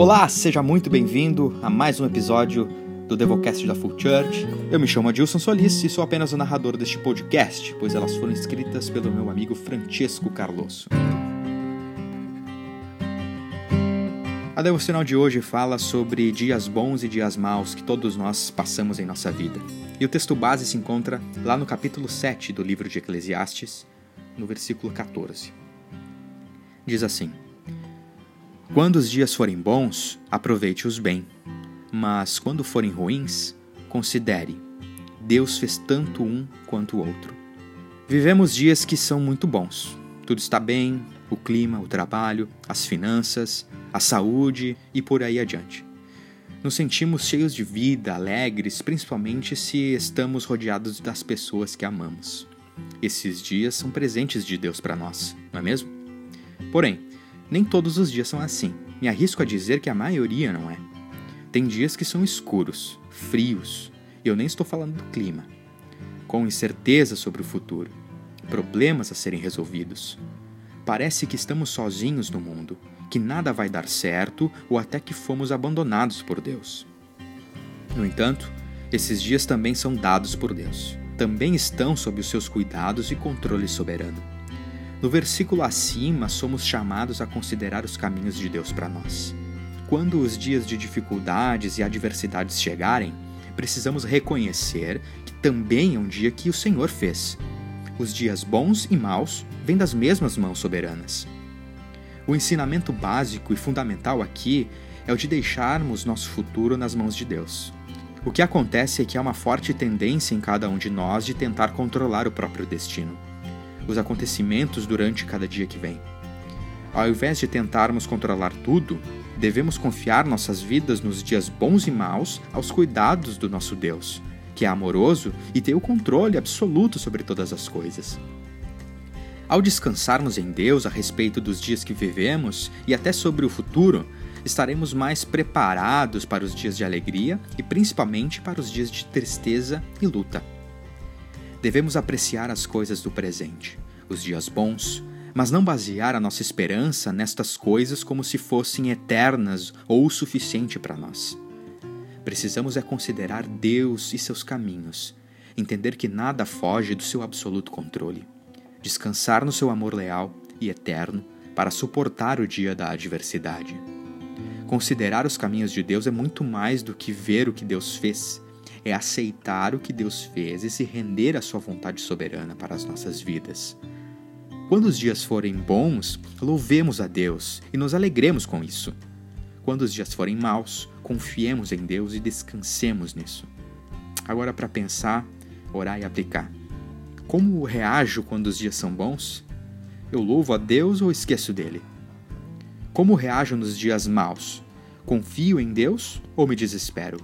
Olá, seja muito bem-vindo a mais um episódio do Devocast da Full Church. Eu me chamo Adilson Solis e sou apenas o narrador deste podcast, pois elas foram escritas pelo meu amigo Francesco Carlosso. A devocional de hoje fala sobre dias bons e dias maus que todos nós passamos em nossa vida. E o texto base se encontra lá no capítulo 7 do livro de Eclesiastes, no versículo 14. Diz assim: quando os dias forem bons, aproveite-os bem. Mas quando forem ruins, considere: Deus fez tanto um quanto o outro. Vivemos dias que são muito bons. Tudo está bem, o clima, o trabalho, as finanças, a saúde e por aí adiante. Nos sentimos cheios de vida, alegres, principalmente se estamos rodeados das pessoas que amamos. Esses dias são presentes de Deus para nós, não é mesmo? Porém, nem todos os dias são assim. Me arrisco a dizer que a maioria não é. Tem dias que são escuros, frios, e eu nem estou falando do clima. Com incerteza sobre o futuro, problemas a serem resolvidos. Parece que estamos sozinhos no mundo, que nada vai dar certo ou até que fomos abandonados por Deus. No entanto, esses dias também são dados por Deus. Também estão sob os seus cuidados e controle soberano. No versículo acima, somos chamados a considerar os caminhos de Deus para nós. Quando os dias de dificuldades e adversidades chegarem, precisamos reconhecer que também é um dia que o Senhor fez. Os dias bons e maus vêm das mesmas mãos soberanas. O ensinamento básico e fundamental aqui é o de deixarmos nosso futuro nas mãos de Deus. O que acontece é que há uma forte tendência em cada um de nós de tentar controlar o próprio destino os acontecimentos durante cada dia que vem. Ao invés de tentarmos controlar tudo, devemos confiar nossas vidas nos dias bons e maus aos cuidados do nosso Deus, que é amoroso e tem o controle absoluto sobre todas as coisas. Ao descansarmos em Deus a respeito dos dias que vivemos e até sobre o futuro, estaremos mais preparados para os dias de alegria e principalmente para os dias de tristeza e luta. Devemos apreciar as coisas do presente, os dias bons, mas não basear a nossa esperança nestas coisas como se fossem eternas ou o suficiente para nós. Precisamos é considerar Deus e seus caminhos, entender que nada foge do seu absoluto controle, descansar no seu amor leal e eterno para suportar o dia da adversidade. Considerar os caminhos de Deus é muito mais do que ver o que Deus fez é aceitar o que Deus fez e se render à sua vontade soberana para as nossas vidas. Quando os dias forem bons, louvemos a Deus e nos alegremos com isso. Quando os dias forem maus, confiemos em Deus e descansemos nisso. Agora, para pensar, orar e aplicar. Como reajo quando os dias são bons? Eu louvo a Deus ou esqueço dele? Como reajo nos dias maus? Confio em Deus ou me desespero?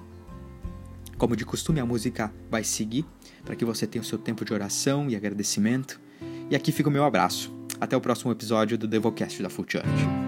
Como de costume, a música vai seguir para que você tenha o seu tempo de oração e agradecimento. E aqui fica o meu abraço. Até o próximo episódio do Devocast da Full Church.